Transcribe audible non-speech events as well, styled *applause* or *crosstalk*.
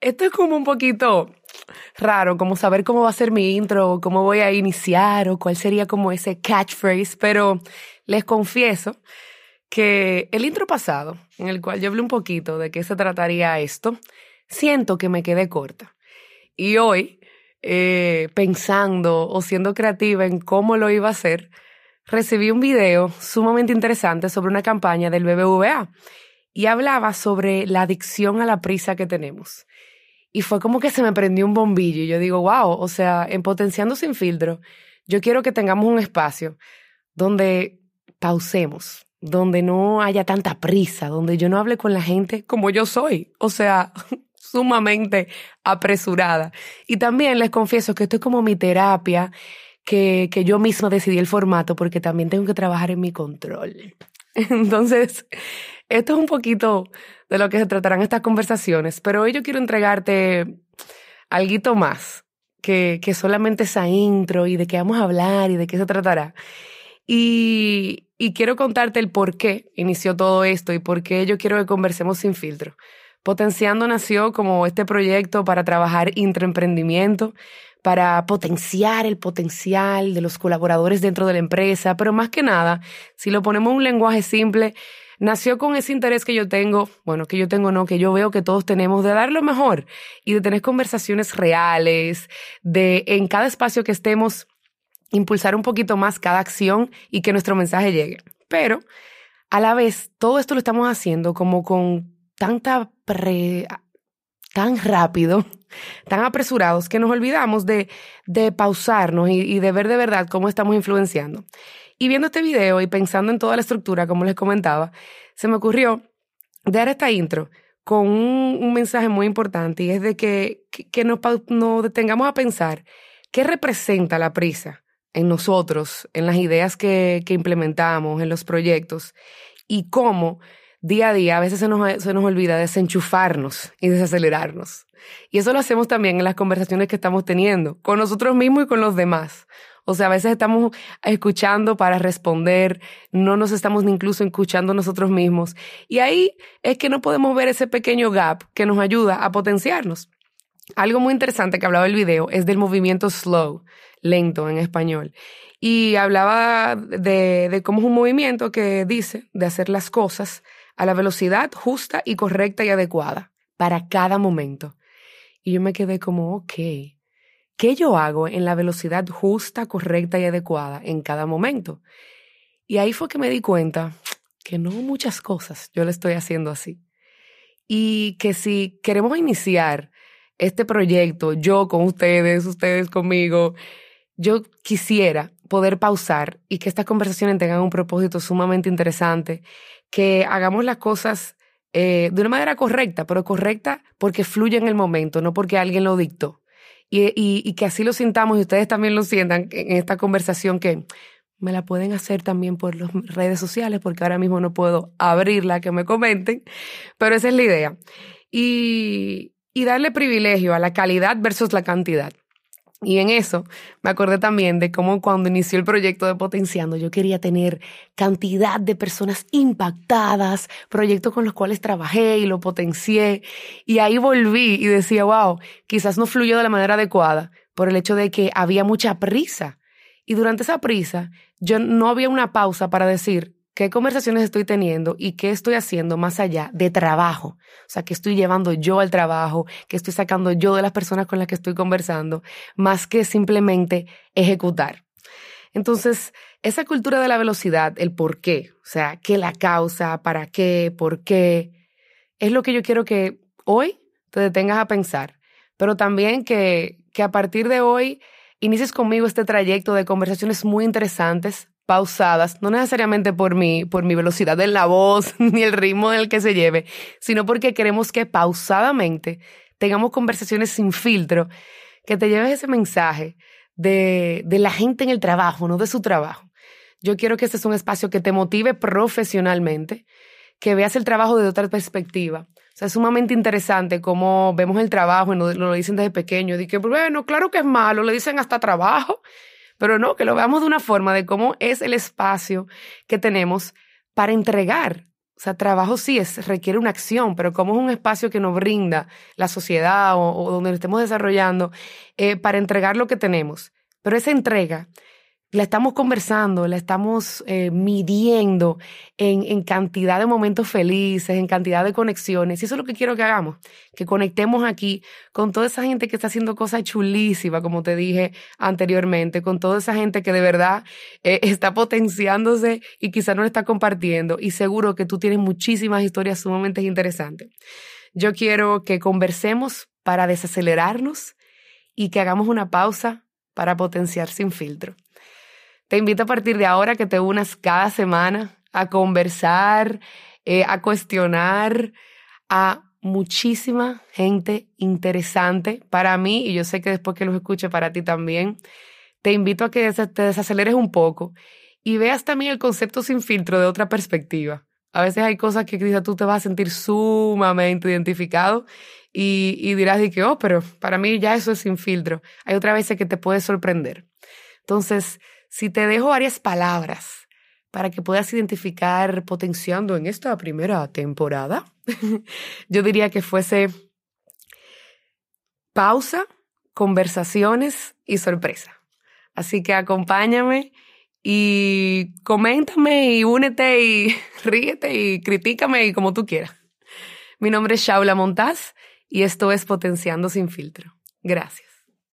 Esto es como un poquito raro, como saber cómo va a ser mi intro, cómo voy a iniciar o cuál sería como ese catchphrase, pero les confieso que el intro pasado, en el cual yo hablé un poquito de qué se trataría esto, siento que me quedé corta. Y hoy, eh, pensando o siendo creativa en cómo lo iba a hacer, recibí un video sumamente interesante sobre una campaña del BBVA y hablaba sobre la adicción a la prisa que tenemos. Y fue como que se me prendió un bombillo y yo digo, wow, o sea, en Potenciando sin filtro, yo quiero que tengamos un espacio donde pausemos, donde no haya tanta prisa, donde yo no hable con la gente como yo soy, o sea, *laughs* sumamente apresurada. Y también les confieso que esto es como mi terapia, que, que yo misma decidí el formato porque también tengo que trabajar en mi control. *laughs* Entonces, esto es un poquito de lo que se tratarán estas conversaciones, pero hoy yo quiero entregarte algo más que, que solamente esa intro y de qué vamos a hablar y de qué se tratará. Y, y quiero contarte el por qué inició todo esto y por qué yo quiero que conversemos sin filtro. Potenciando nació como este proyecto para trabajar intraemprendimiento, para potenciar el potencial de los colaboradores dentro de la empresa, pero más que nada, si lo ponemos en un lenguaje simple, nació con ese interés que yo tengo, bueno, que yo tengo no, que yo veo que todos tenemos de dar lo mejor y de tener conversaciones reales, de en cada espacio que estemos impulsar un poquito más cada acción y que nuestro mensaje llegue. Pero a la vez, todo esto lo estamos haciendo como con tanta tan rápido, tan apresurados, que nos olvidamos de, de pausarnos y, de ver de verdad cómo estamos influenciando. Y viendo este video y pensando en toda la estructura, como les comentaba, se me ocurrió dar esta intro con un, mensaje muy importante y es de que, que, nos, nos detengamos a pensar qué representa la prisa en nosotros, en las ideas que, que implementamos, en los proyectos y cómo día a día a veces se nos, se nos olvida desenchufarnos y desacelerarnos. Y eso lo hacemos también en las conversaciones que estamos teniendo, con nosotros mismos y con los demás. O sea, a veces estamos escuchando para responder, no nos estamos incluso escuchando nosotros mismos. Y ahí es que no podemos ver ese pequeño gap que nos ayuda a potenciarnos. Algo muy interesante que hablaba el video es del movimiento slow, lento en español. Y hablaba de, de cómo es un movimiento que dice de hacer las cosas a la velocidad justa y correcta y adecuada para cada momento. Y yo me quedé como, ok, ¿Qué yo hago en la velocidad justa, correcta y adecuada en cada momento? Y ahí fue que me di cuenta que no muchas cosas yo le estoy haciendo así. Y que si queremos iniciar este proyecto, yo con ustedes, ustedes conmigo, yo quisiera poder pausar y que estas conversaciones tengan un propósito sumamente interesante, que hagamos las cosas eh, de una manera correcta, pero correcta porque fluye en el momento, no porque alguien lo dictó y, y, que así lo sintamos y ustedes también lo sientan en esta conversación que me la pueden hacer también por las redes sociales porque ahora mismo no puedo abrirla, que me comenten, pero esa es la idea. Y, y darle privilegio a la calidad versus la cantidad. Y en eso me acordé también de cómo cuando inició el proyecto de Potenciando yo quería tener cantidad de personas impactadas, proyectos con los cuales trabajé y lo potencié. Y ahí volví y decía, wow, quizás no fluyó de la manera adecuada por el hecho de que había mucha prisa. Y durante esa prisa yo no había una pausa para decir, qué conversaciones estoy teniendo y qué estoy haciendo más allá de trabajo. O sea, qué estoy llevando yo al trabajo, qué estoy sacando yo de las personas con las que estoy conversando, más que simplemente ejecutar. Entonces, esa cultura de la velocidad, el por qué, o sea, qué la causa, para qué, por qué, es lo que yo quiero que hoy te detengas a pensar, pero también que, que a partir de hoy inicies conmigo este trayecto de conversaciones muy interesantes pausadas, no necesariamente por mi, por mi velocidad en la voz *laughs* ni el ritmo en el que se lleve, sino porque queremos que pausadamente tengamos conversaciones sin filtro, que te lleves ese mensaje de, de la gente en el trabajo, no de su trabajo. Yo quiero que este sea un espacio que te motive profesionalmente, que veas el trabajo de otra perspectiva. O sea, es sumamente interesante cómo vemos el trabajo y nos, lo dicen desde pequeño. Dije, bueno, claro que es malo, le dicen hasta trabajo. Pero no, que lo veamos de una forma de cómo es el espacio que tenemos para entregar O sea, trabajo sí es, requiere una acción, pero como es un espacio que nos brinda la sociedad o, donde nos estemos desarrollando eh, para entregar lo que tenemos. Pero esa entrega la estamos conversando, la estamos eh, midiendo en, cantidad de momentos felices, en cantidad de conexiones. Y eso es lo que quiero que hagamos, que conectemos aquí con toda esa gente que está haciendo cosas chulísimas, como te dije anteriormente, con toda esa gente que de verdad eh, *laughs* está potenciándose y quizá no está compartiendo. Y seguro que tú tienes muchísimas historias sumamente interesantes. Yo quiero que conversemos para desacelerarnos y que hagamos una pausa para potenciar sin filtro. Te invito a partir de ahora que te unas cada semana a conversar, eh, a cuestionar a muchísima gente interesante para mí y yo sé que después que los escuche para ti también. Te invito a que te desaceleres un poco y veas también el concepto sin filtro de otra perspectiva. A veces hay cosas que quizás tú te vas a sentir sumamente identificado y, y dirás de que, oh, pero para mí ya eso es sin filtro. Hay otras veces que te puede sorprender. Entonces, si te dejo varias palabras para que puedas identificar potenciando en esta primera temporada, *laughs* yo diría que fuese pausa, conversaciones y sorpresa. Así que acompáñame y coméntame y únete y *laughs* ríete y critícame y como tú quieras. Mi nombre es Shaula Montaz y esto es Potenciando sin filtro. Gracias.